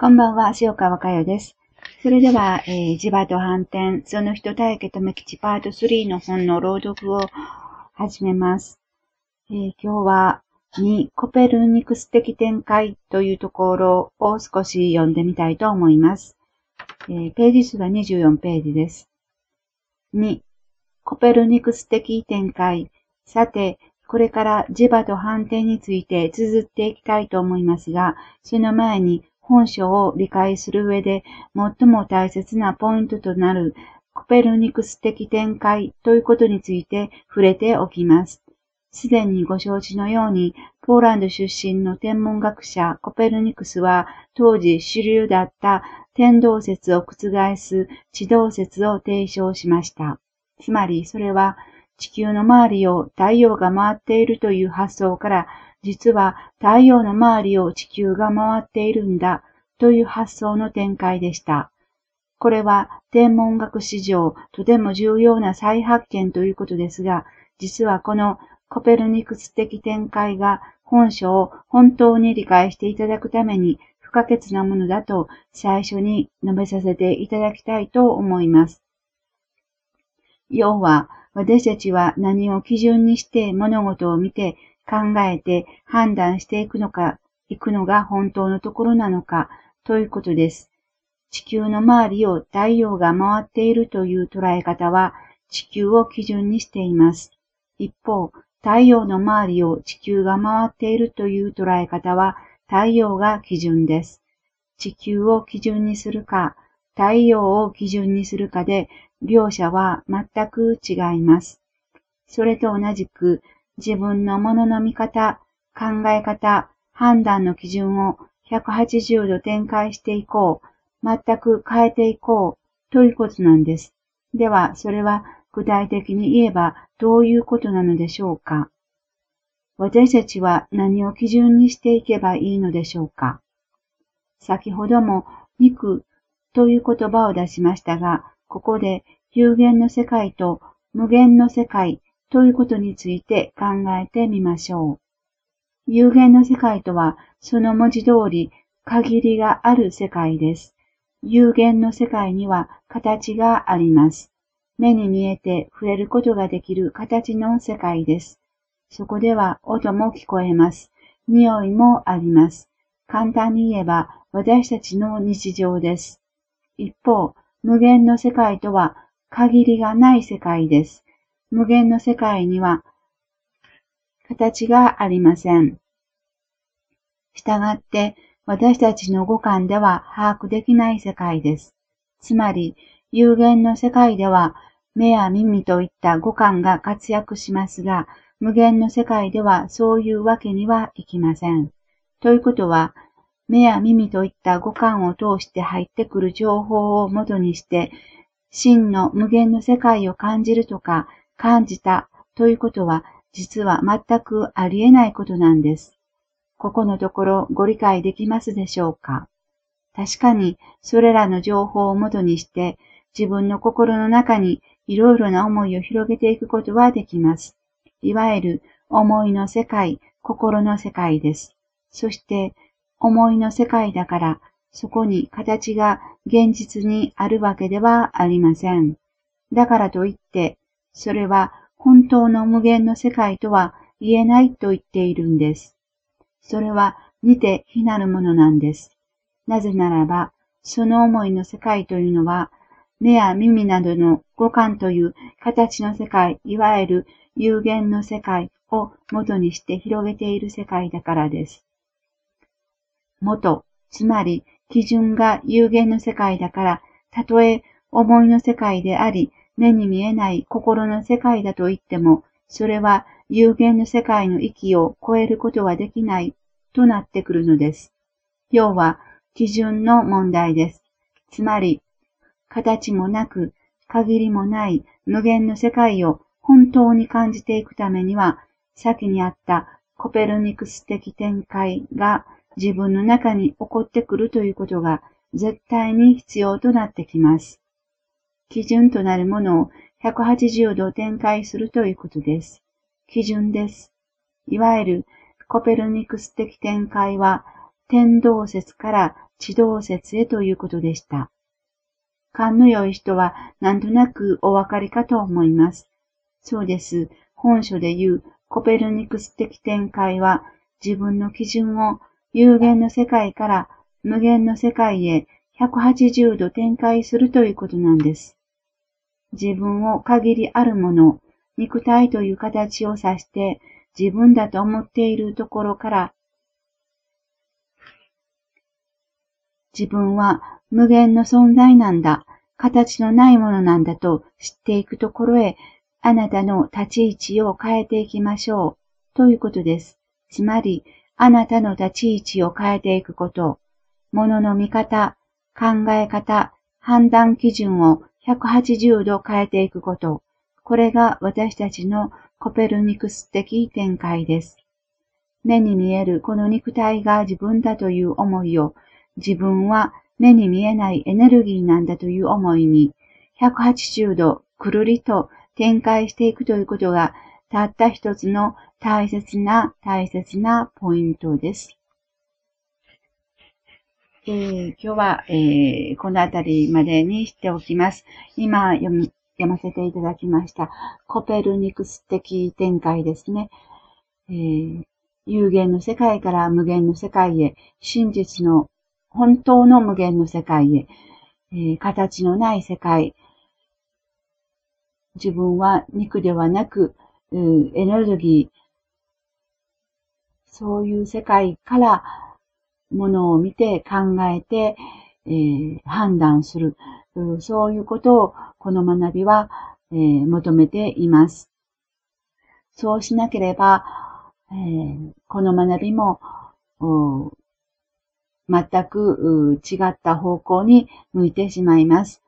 こんばんは、塩川佳代です。それでは、えー、磁場と反転、その人体系とめきちパート3の本の朗読を始めます。えー、今日は、2、コペルニクス的展開というところを少し読んでみたいと思います。えー、ページ数は24ページです。2、コペルニクス的展開。さて、これから磁場と反転について綴っていきたいと思いますが、その前に本書を理解する上で最も大切なポイントとなるコペルニクス的展開ということについて触れておきます。すでにご承知のように、ポーランド出身の天文学者コペルニクスは当時主流だった天動説を覆す地動説を提唱しました。つまりそれは地球の周りを太陽が回っているという発想から実は太陽の周りを地球が回っているんだという発想の展開でした。これは天文学史上とても重要な再発見ということですが、実はこのコペルニクス的展開が本書を本当に理解していただくために不可欠なものだと最初に述べさせていただきたいと思います。要は、私たちは何を基準にして物事を見て考えて判断していくのか、行くのが本当のところなのか、ということです。地球の周りを太陽が回っているという捉え方は地球を基準にしています。一方、太陽の周りを地球が回っているという捉え方は太陽が基準です。地球を基準にするか、太陽を基準にするかで、両者は全く違います。それと同じく、自分のものの見方、考え方、判断の基準を180度展開していこう、全く変えていこう。ということなんです。では、それは具体的に言えばどういうことなのでしょうか？私たちは何を基準にしていけばいいのでしょうか？先ほども肉という言葉を出しましたが、ここで有限の世界と無限の世界ということについて考えてみましょう。有限の世界とは、その文字通り限りがある世界です。有限の世界には形があります。目に見えて触れることができる形の世界です。そこでは音も聞こえます。匂いもあります。簡単に言えば私たちの日常です。一方、無限の世界とは限りがない世界です。無限の世界には形がありません。したがって、私たちの五感では把握できない世界です。つまり、有限の世界では、目や耳といった五感が活躍しますが、無限の世界ではそういうわけにはいきません。ということは、目や耳といった五感を通して入ってくる情報をもとにして、真の無限の世界を感じるとか、感じたということは実は全くありえないことなんです。ここのところご理解できますでしょうか？確かにそれらの情報をもとにして自分の心の中にいろいろな思いを広げていくことはできます。いわゆる思いの世界、心の世界です。そして思いの世界だからそこに形が現実にあるわけではありません。だからといってそれは本当の無限の世界とは言えないと言っているんです。それは似て非なるものなんです。なぜならば、その思いの世界というのは、目や耳などの五感という形の世界、いわゆる有限の世界を元にして広げている世界だからです。元、つまり基準が有限の世界だから、たとえ思いの世界であり、目に見えない心の世界だと言っても、それは有限の世界の域を超えることはできないとなってくるのです。要は、基準の問題です。つまり、形もなく、限りもない無限の世界を本当に感じていくためには、先にあったコペルニクス的展開が自分の中に起こってくるということが絶対に必要となってきます。基準となるものを180度展開するということです。基準です。いわゆるコペルニクス的展開は天動説から地動説へということでした。勘の良い人はなんとなくお分かりかと思います。そうです。本書で言うコペルニクス的展開は自分の基準を有限の世界から無限の世界へ180度展開するということなんです。自分を限りあるもの、肉体という形を指して自分だと思っているところから自分は無限の存在なんだ、形のないものなんだと知っていくところへ、あなたの立ち位置を変えていきましょう、ということです。つまり、あなたの立ち位置を変えていくこと、物の見方、考え方、判断基準を180度変えていくこと、これが私たちのコペルニクス的展開です。目に見えるこの肉体が自分だという思いを自分は目に見えないエネルギーなんだという思いに180度くるりと展開していくということがたった一つの大切な大切なポイントです。えー、今日は、えー、このあたりまでにしておきます。今読み読ませていただきました。コペルニクス的展開ですね。えー、有限の世界から無限の世界へ真実の本当の無限の世界へ、えー、形のない世界、自分は肉ではなく、エネルギー、そういう世界からものを見て考えて、えー、判断する、そういうことをこの学びは、えー、求めています。そうしなければ、えー、この学びも全く違った方向に向いてしまいます。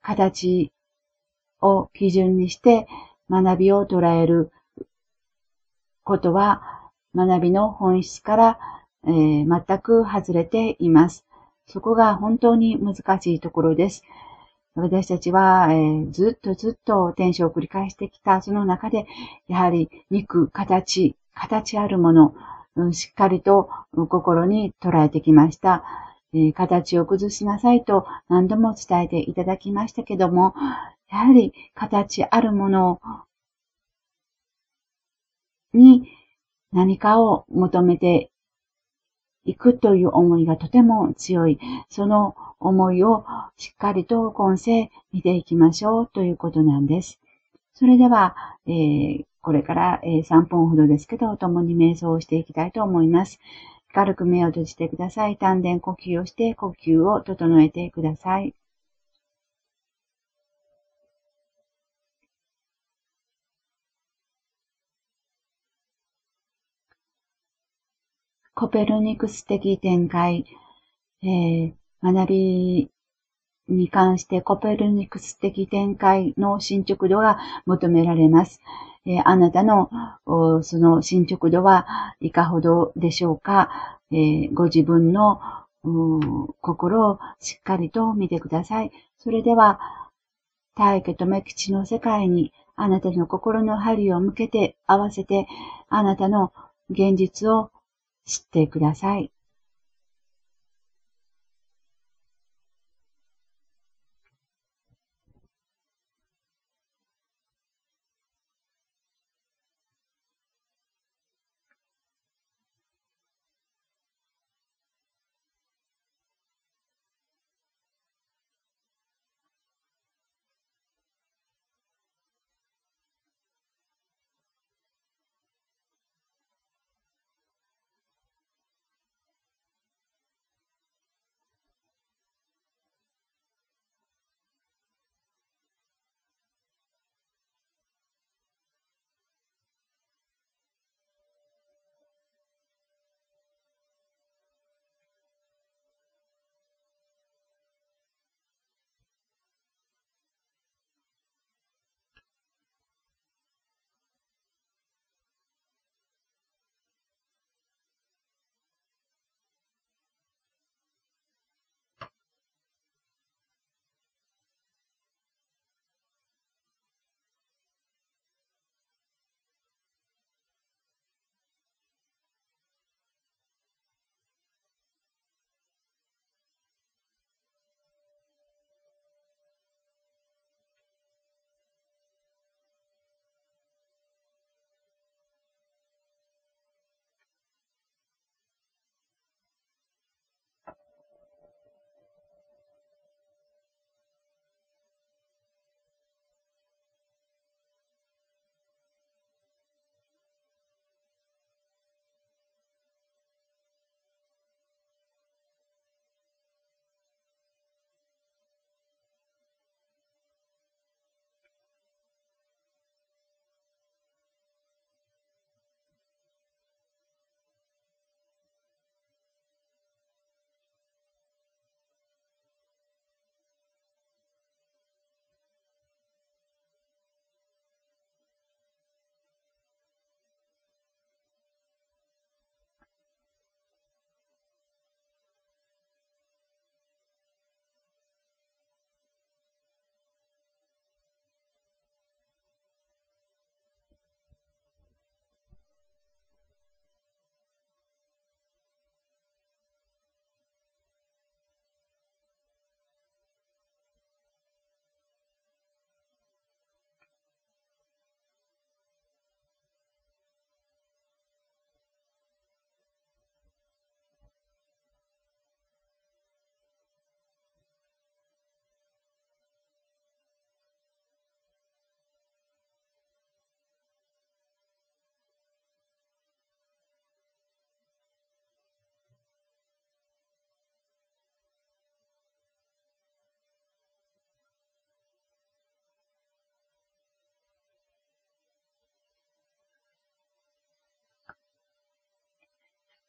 形を基準にして学びを捉えることは学びの本質から、えー、全く外れています。そこが本当に難しいところです。私たちは、えー、ずっとずっと転生を繰り返してきたその中で、やはり肉、形、形あるもの、うんしっかりと心に捉えてきました。え形を崩しなさいと何度も伝えていただきましたけども、やはり形あるものに何かを求めて行くという思いがとても強い。その思いをしっかりと今世見ていきましょうということなんです。それでは、えー、これからえ3分ほどですけど、共に瞑想をしていきたいと思います。軽く目を閉じてください。丹田呼吸をして呼吸を整えてください。コペルニクス的展開、えー、学びに関してコペルニクス的展開の進捗度が求められます。えあなたのその進捗度はいかほどでしょうか、えご自分の心をしっかりと見てください。それでは、大家と目吉の世界にあなたの心の針を向けて合わせてあなたの現実を知ってください。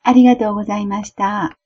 ありがとうございました。